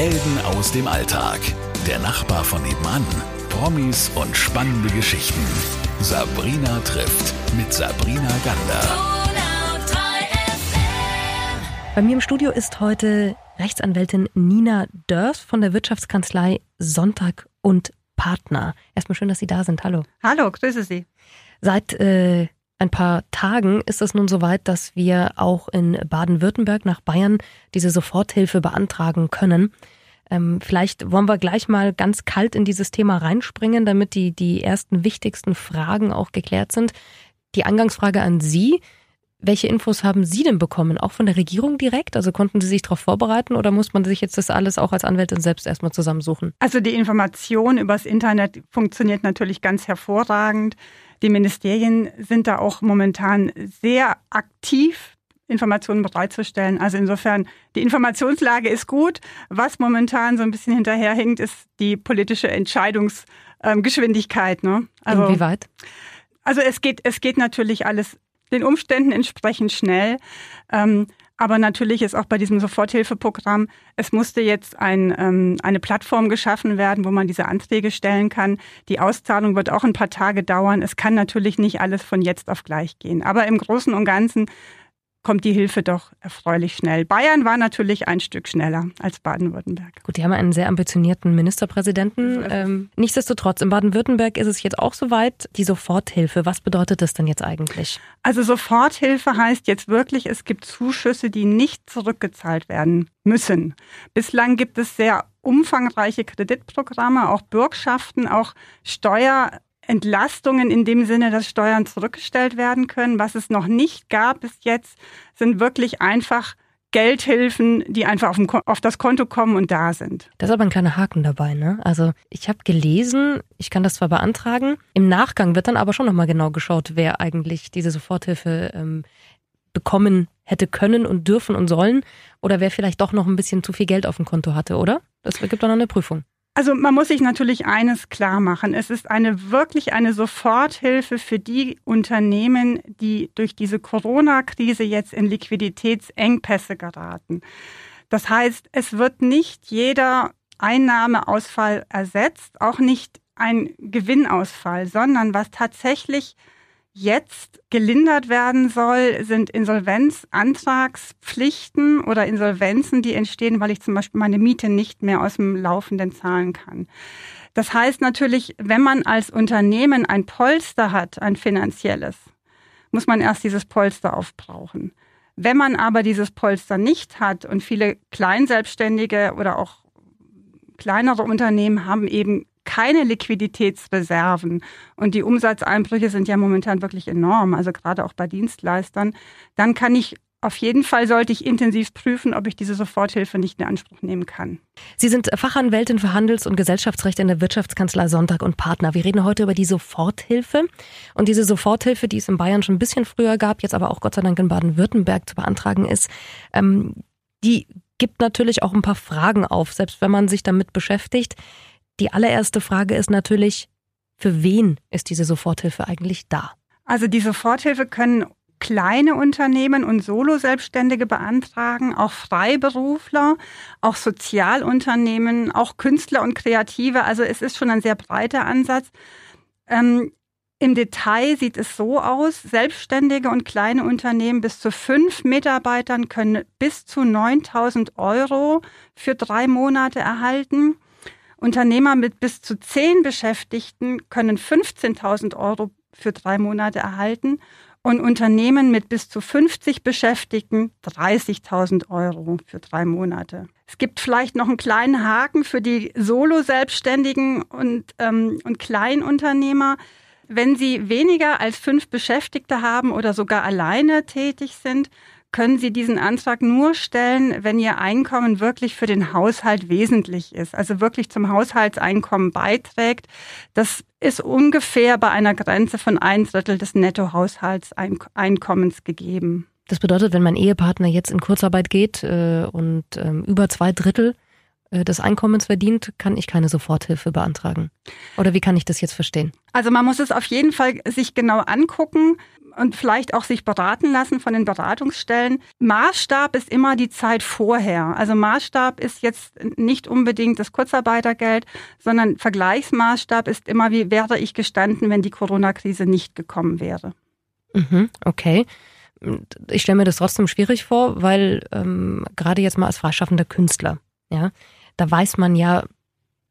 Helden aus dem Alltag. Der Nachbar von nebenan. Promis und spannende Geschichten. Sabrina trifft mit Sabrina Gander. Bei mir im Studio ist heute Rechtsanwältin Nina Dörf von der Wirtschaftskanzlei Sonntag und Partner. Erstmal schön, dass Sie da sind. Hallo. Hallo, grüße Sie. Seit äh, ein paar Tagen ist es nun soweit, dass wir auch in Baden-Württemberg nach Bayern diese Soforthilfe beantragen können. Ähm, vielleicht wollen wir gleich mal ganz kalt in dieses Thema reinspringen, damit die, die ersten wichtigsten Fragen auch geklärt sind. Die Angangsfrage an Sie. Welche Infos haben Sie denn bekommen? Auch von der Regierung direkt? Also konnten Sie sich darauf vorbereiten oder muss man sich jetzt das alles auch als Anwältin selbst erstmal zusammensuchen? Also die Information übers Internet funktioniert natürlich ganz hervorragend. Die Ministerien sind da auch momentan sehr aktiv, Informationen bereitzustellen. Also insofern, die Informationslage ist gut. Was momentan so ein bisschen hinterherhinkt, ist die politische Entscheidungsgeschwindigkeit. Ne? Also, Inwieweit? Also es geht, es geht natürlich alles den Umständen entsprechend schnell. Ähm, aber natürlich ist auch bei diesem Soforthilfeprogramm, es musste jetzt ein, ähm, eine Plattform geschaffen werden, wo man diese Anträge stellen kann. Die Auszahlung wird auch ein paar Tage dauern. Es kann natürlich nicht alles von jetzt auf gleich gehen. Aber im Großen und Ganzen kommt die Hilfe doch erfreulich schnell. Bayern war natürlich ein Stück schneller als Baden-Württemberg. Gut, die haben einen sehr ambitionierten Ministerpräsidenten. Ähm, nichtsdestotrotz, in Baden-Württemberg ist es jetzt auch soweit, die Soforthilfe. Was bedeutet das denn jetzt eigentlich? Also Soforthilfe heißt jetzt wirklich, es gibt Zuschüsse, die nicht zurückgezahlt werden müssen. Bislang gibt es sehr umfangreiche Kreditprogramme, auch Bürgschaften, auch Steuer Entlastungen in dem Sinne, dass Steuern zurückgestellt werden können. Was es noch nicht gab bis jetzt, sind wirklich einfach Geldhilfen, die einfach auf, auf, das Konto kommen und da sind. Da ist aber ein kleiner Haken dabei, ne? Also ich habe gelesen, ich kann das zwar beantragen, im Nachgang wird dann aber schon nochmal genau geschaut, wer eigentlich diese Soforthilfe ähm, bekommen hätte können und dürfen und sollen oder wer vielleicht doch noch ein bisschen zu viel Geld auf dem Konto hatte, oder? Das gibt dann eine Prüfung. Also man muss sich natürlich eines klar machen. Es ist eine wirklich eine Soforthilfe für die Unternehmen, die durch diese Corona-Krise jetzt in Liquiditätsengpässe geraten. Das heißt, es wird nicht jeder Einnahmeausfall ersetzt, auch nicht ein Gewinnausfall, sondern was tatsächlich jetzt gelindert werden soll, sind Insolvenzantragspflichten oder Insolvenzen, die entstehen, weil ich zum Beispiel meine Miete nicht mehr aus dem Laufenden zahlen kann. Das heißt natürlich, wenn man als Unternehmen ein Polster hat, ein finanzielles, muss man erst dieses Polster aufbrauchen. Wenn man aber dieses Polster nicht hat und viele Kleinselbstständige oder auch kleinere Unternehmen haben eben keine Liquiditätsreserven und die Umsatzeinbrüche sind ja momentan wirklich enorm, also gerade auch bei Dienstleistern, dann kann ich auf jeden Fall sollte ich intensiv prüfen, ob ich diese Soforthilfe nicht in Anspruch nehmen kann. Sie sind Fachanwältin für Handels- und Gesellschaftsrecht in der Wirtschaftskanzlei Sonntag und Partner. Wir reden heute über die Soforthilfe. Und diese Soforthilfe, die es in Bayern schon ein bisschen früher gab, jetzt aber auch Gott sei Dank in Baden-Württemberg zu beantragen ist, ähm, die gibt natürlich auch ein paar Fragen auf, selbst wenn man sich damit beschäftigt. Die allererste Frage ist natürlich, für wen ist diese Soforthilfe eigentlich da? Also die Soforthilfe können kleine Unternehmen und Solo-Selbstständige beantragen, auch Freiberufler, auch Sozialunternehmen, auch Künstler und Kreative. Also es ist schon ein sehr breiter Ansatz. Ähm, Im Detail sieht es so aus, Selbstständige und kleine Unternehmen bis zu fünf Mitarbeitern können bis zu 9000 Euro für drei Monate erhalten. Unternehmer mit bis zu zehn Beschäftigten können 15.000 Euro für drei Monate erhalten und Unternehmen mit bis zu 50 Beschäftigten 30.000 Euro für drei Monate. Es gibt vielleicht noch einen kleinen Haken für die Solo-Selbstständigen und, ähm, und Kleinunternehmer. Wenn sie weniger als fünf Beschäftigte haben oder sogar alleine tätig sind, können Sie diesen Antrag nur stellen, wenn Ihr Einkommen wirklich für den Haushalt wesentlich ist, also wirklich zum Haushaltseinkommen beiträgt. Das ist ungefähr bei einer Grenze von ein Drittel des Nettohaushaltseinkommens gegeben. Das bedeutet, wenn mein Ehepartner jetzt in Kurzarbeit geht äh, und ähm, über zwei Drittel des Einkommens verdient, kann ich keine Soforthilfe beantragen. Oder wie kann ich das jetzt verstehen? Also man muss es auf jeden Fall sich genau angucken und vielleicht auch sich beraten lassen von den Beratungsstellen. Maßstab ist immer die Zeit vorher. Also Maßstab ist jetzt nicht unbedingt das Kurzarbeitergeld, sondern Vergleichsmaßstab ist immer, wie wäre ich gestanden, wenn die Corona-Krise nicht gekommen wäre. Mhm, okay. Ich stelle mir das trotzdem schwierig vor, weil ähm, gerade jetzt mal als freischaffender Künstler, ja, da weiß man ja,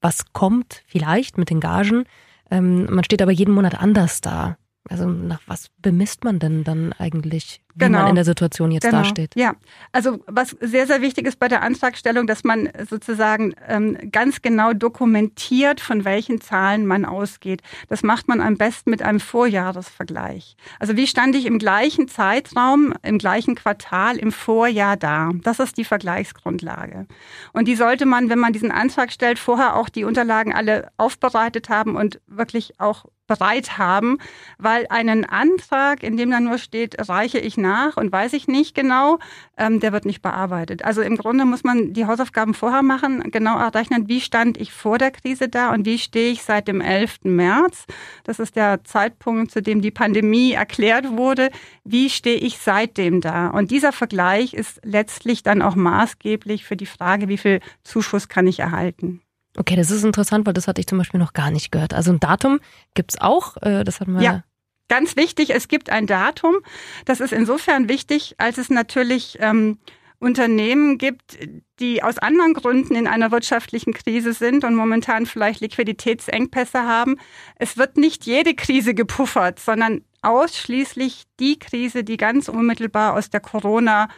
was kommt vielleicht mit den Gagen. Ähm, man steht aber jeden Monat anders da. Also nach was bemisst man denn dann eigentlich, wie genau. man in der Situation jetzt genau. dasteht? Ja, also was sehr, sehr wichtig ist bei der Antragstellung, dass man sozusagen ähm, ganz genau dokumentiert, von welchen Zahlen man ausgeht. Das macht man am besten mit einem Vorjahresvergleich. Also wie stand ich im gleichen Zeitraum, im gleichen Quartal im Vorjahr da? Das ist die Vergleichsgrundlage. Und die sollte man, wenn man diesen Antrag stellt, vorher auch die Unterlagen alle aufbereitet haben und wirklich auch bereit haben, weil einen Antrag, in dem dann nur steht, reiche ich nach und weiß ich nicht genau, ähm, der wird nicht bearbeitet. Also im Grunde muss man die Hausaufgaben vorher machen, genau errechnen, wie stand ich vor der Krise da und wie stehe ich seit dem 11. März. Das ist der Zeitpunkt, zu dem die Pandemie erklärt wurde. Wie stehe ich seitdem da? Und dieser Vergleich ist letztlich dann auch maßgeblich für die Frage, wie viel Zuschuss kann ich erhalten. Okay, das ist interessant, weil das hatte ich zum Beispiel noch gar nicht gehört. Also ein Datum gibt's auch, äh, das hatten wir. Ja. Ganz wichtig, es gibt ein Datum. Das ist insofern wichtig, als es natürlich ähm, Unternehmen gibt, die aus anderen Gründen in einer wirtschaftlichen Krise sind und momentan vielleicht Liquiditätsengpässe haben. Es wird nicht jede Krise gepuffert, sondern ausschließlich die Krise, die ganz unmittelbar aus der Corona-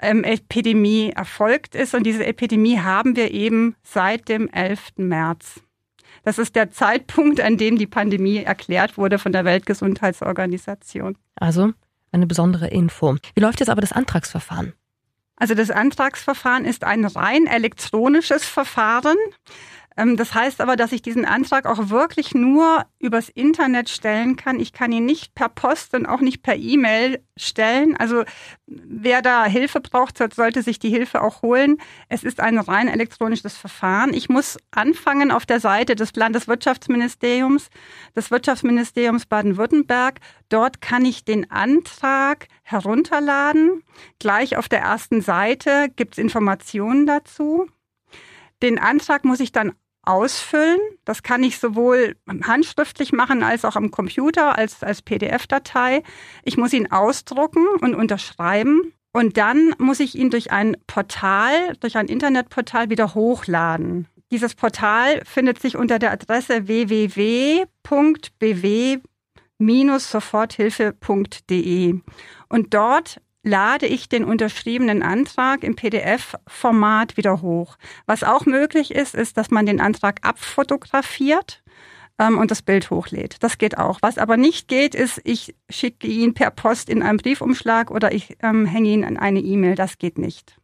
ähm, Epidemie erfolgt ist. Und diese Epidemie haben wir eben seit dem 11. März. Das ist der Zeitpunkt, an dem die Pandemie erklärt wurde von der Weltgesundheitsorganisation. Also eine besondere Info. Wie läuft jetzt aber das Antragsverfahren? Also das Antragsverfahren ist ein rein elektronisches Verfahren. Ähm, das heißt aber, dass ich diesen Antrag auch wirklich nur übers Internet stellen kann. Ich kann ihn nicht per Post und auch nicht per E-Mail stellen. Also wer da Hilfe braucht, sollte sich die Hilfe auch holen. Es ist ein rein elektronisches Verfahren. Ich muss anfangen auf der Seite des Landeswirtschaftsministeriums, des Wirtschaftsministeriums Baden-Württemberg. Dort kann ich den Antrag herunterladen. Gleich auf der ersten Seite gibt es Informationen dazu. Den Antrag muss ich dann ausfüllen. Das kann ich sowohl handschriftlich machen als auch am Computer als, als PDF-Datei. Ich muss ihn ausdrucken und unterschreiben. Und dann muss ich ihn durch ein Portal, durch ein Internetportal wieder hochladen. Dieses Portal findet sich unter der Adresse www.bw-soforthilfe.de. Und dort lade ich den unterschriebenen Antrag im PDF-Format wieder hoch. Was auch möglich ist, ist, dass man den Antrag abfotografiert ähm, und das Bild hochlädt. Das geht auch. Was aber nicht geht, ist, ich schicke ihn per Post in einen Briefumschlag oder ich ähm, hänge ihn an eine E-Mail. Das geht nicht.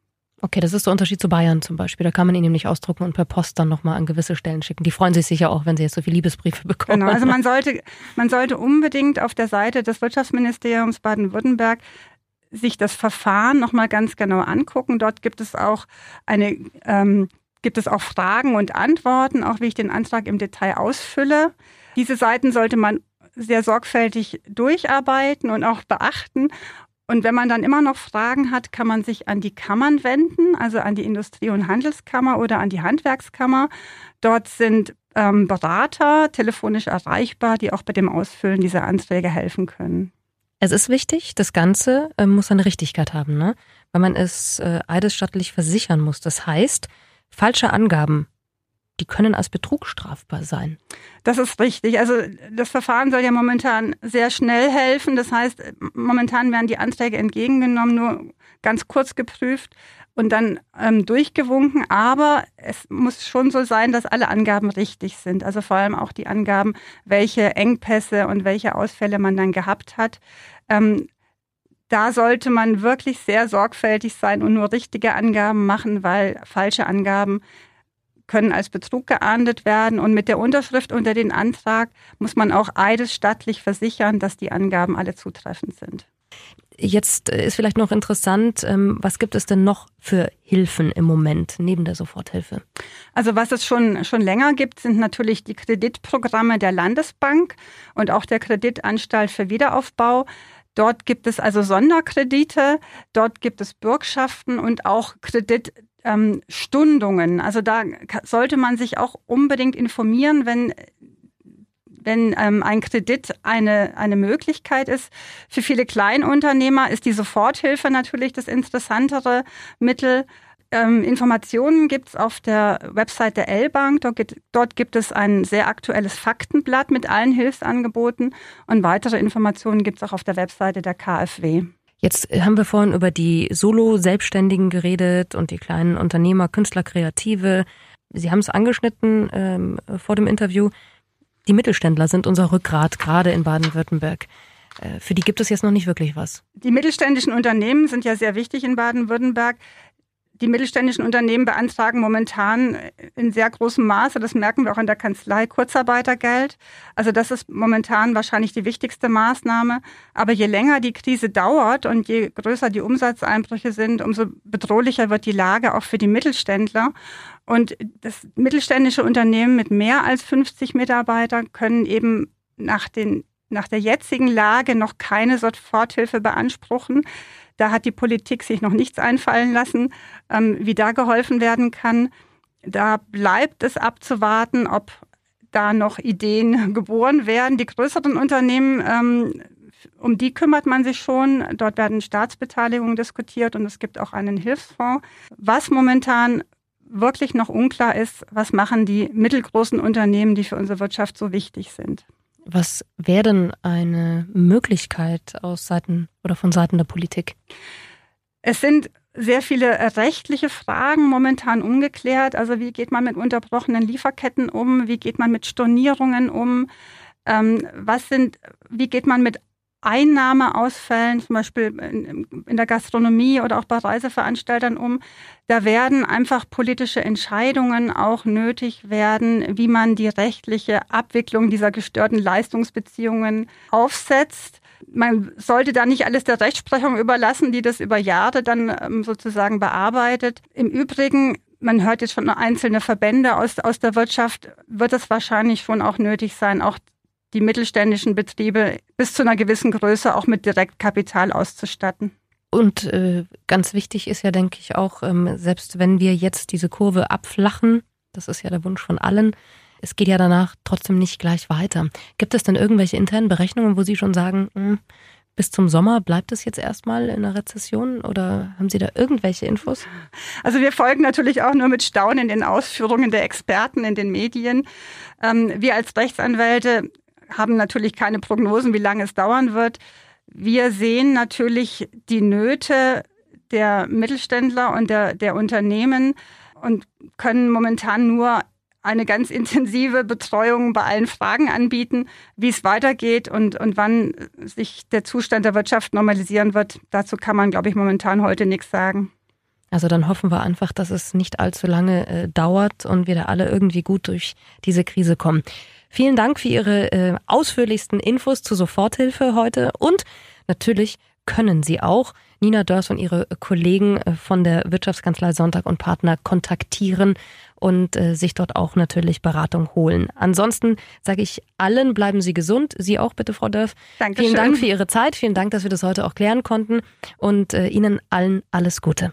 Okay, das ist der Unterschied zu Bayern zum Beispiel. Da kann man ihn nämlich ausdrucken und per Post dann nochmal an gewisse Stellen schicken. Die freuen sich sicher auch, wenn sie jetzt so viele Liebesbriefe bekommen. Genau, also man sollte, man sollte unbedingt auf der Seite des Wirtschaftsministeriums Baden-Württemberg sich das Verfahren nochmal ganz genau angucken. Dort gibt es auch eine, ähm, gibt es auch Fragen und Antworten, auch wie ich den Antrag im Detail ausfülle. Diese Seiten sollte man sehr sorgfältig durcharbeiten und auch beachten. Und wenn man dann immer noch Fragen hat, kann man sich an die Kammern wenden, also an die Industrie- und Handelskammer oder an die Handwerkskammer. Dort sind ähm, Berater telefonisch erreichbar, die auch bei dem Ausfüllen dieser Anträge helfen können. Es ist wichtig, das Ganze äh, muss eine Richtigkeit haben, ne? weil man es äh, eidesstattlich versichern muss. Das heißt, falsche Angaben, die können als Betrug strafbar sein. Das ist richtig. Also das Verfahren soll ja momentan sehr schnell helfen. Das heißt, momentan werden die Anträge entgegengenommen, nur ganz kurz geprüft und dann ähm, durchgewunken. Aber es muss schon so sein, dass alle Angaben richtig sind. Also vor allem auch die Angaben, welche Engpässe und welche Ausfälle man dann gehabt hat. Ähm, da sollte man wirklich sehr sorgfältig sein und nur richtige Angaben machen, weil falsche Angaben können als Betrug geahndet werden. Und mit der Unterschrift unter den Antrag muss man auch eidesstattlich versichern, dass die Angaben alle zutreffend sind. Jetzt ist vielleicht noch interessant, ähm, was gibt es denn noch für Hilfen im Moment neben der Soforthilfe? Also was es schon, schon länger gibt, sind natürlich die Kreditprogramme der Landesbank und auch der Kreditanstalt für Wiederaufbau. Dort gibt es also Sonderkredite, dort gibt es Bürgschaften und auch Kreditstundungen. Ähm, also da sollte man sich auch unbedingt informieren, wenn wenn ähm, ein Kredit eine, eine Möglichkeit ist. Für viele Kleinunternehmer ist die Soforthilfe natürlich das interessantere Mittel. Ähm, Informationen gibt's auf der Website der L-Bank. Dort, dort gibt es ein sehr aktuelles Faktenblatt mit allen Hilfsangeboten und weitere Informationen gibt's auch auf der Webseite der KfW. Jetzt haben wir vorhin über die Solo-Selbstständigen geredet und die kleinen Unternehmer, Künstler, Kreative. Sie haben es angeschnitten ähm, vor dem Interview. Die Mittelständler sind unser Rückgrat, gerade in Baden-Württemberg. Äh, für die gibt es jetzt noch nicht wirklich was. Die mittelständischen Unternehmen sind ja sehr wichtig in Baden-Württemberg. Die mittelständischen Unternehmen beantragen momentan in sehr großem Maße, das merken wir auch in der Kanzlei, Kurzarbeitergeld. Also das ist momentan wahrscheinlich die wichtigste Maßnahme. Aber je länger die Krise dauert und je größer die Umsatzeinbrüche sind, umso bedrohlicher wird die Lage auch für die Mittelständler. Und das mittelständische Unternehmen mit mehr als 50 Mitarbeitern können eben nach den nach der jetzigen Lage noch keine Soforthilfe beanspruchen. Da hat die Politik sich noch nichts einfallen lassen, ähm, wie da geholfen werden kann. Da bleibt es abzuwarten, ob da noch Ideen geboren werden. Die größeren Unternehmen, ähm, um die kümmert man sich schon. Dort werden Staatsbeteiligungen diskutiert und es gibt auch einen Hilfsfonds. Was momentan wirklich noch unklar ist, was machen die mittelgroßen Unternehmen, die für unsere Wirtschaft so wichtig sind. Was wäre denn eine Möglichkeit aus Seiten oder von Seiten der Politik? Es sind sehr viele rechtliche Fragen momentan ungeklärt. Also wie geht man mit unterbrochenen Lieferketten um? Wie geht man mit Stornierungen um? Ähm, was sind, wie geht man mit Einnahmeausfällen, zum Beispiel in der Gastronomie oder auch bei Reiseveranstaltern um. Da werden einfach politische Entscheidungen auch nötig werden, wie man die rechtliche Abwicklung dieser gestörten Leistungsbeziehungen aufsetzt. Man sollte da nicht alles der Rechtsprechung überlassen, die das über Jahre dann ähm, sozusagen bearbeitet. Im Übrigen man hört jetzt schon einzelne Verbände aus, aus der Wirtschaft, wird es wahrscheinlich schon auch nötig sein, auch die mittelständischen Betriebe bis zu einer gewissen Größe auch mit Direktkapital auszustatten. Und äh, ganz wichtig ist ja, denke ich, auch, ähm, selbst wenn wir jetzt diese Kurve abflachen, das ist ja der Wunsch von allen, es geht ja danach trotzdem nicht gleich weiter. Gibt es denn irgendwelche internen Berechnungen, wo Sie schon sagen, mh, hm, bis zum Sommer bleibt es jetzt erstmal in einer Rezession oder haben Sie da irgendwelche Infos? Also wir folgen natürlich auch nur mit Staunen den Ausführungen der Experten in den Medien. Ähm, wir als Rechtsanwälte haben natürlich keine Prognosen, wie lange es dauern wird. Wir sehen natürlich die Nöte der Mittelständler und der, der Unternehmen und können momentan nur eine ganz intensive Betreuung bei allen Fragen anbieten, wie es weitergeht und, und wann sich der Zustand der Wirtschaft normalisieren wird. Dazu kann man, glaube ich, momentan heute nichts sagen. Also dann hoffen wir einfach, dass es nicht allzu lange äh, dauert und wir da alle irgendwie gut durch diese Krise kommen. Vielen Dank für Ihre äh, ausführlichsten Infos zur Soforthilfe heute und natürlich können Sie auch Nina Dörs und ihre Kollegen äh, von der Wirtschaftskanzlei Sonntag und Partner kontaktieren und äh, sich dort auch natürlich Beratung holen. Ansonsten sage ich allen, bleiben Sie gesund. Sie auch bitte, Frau Dörf. Dankeschön. Vielen Dank für Ihre Zeit. Vielen Dank, dass wir das heute auch klären konnten. Und äh, Ihnen allen alles Gute.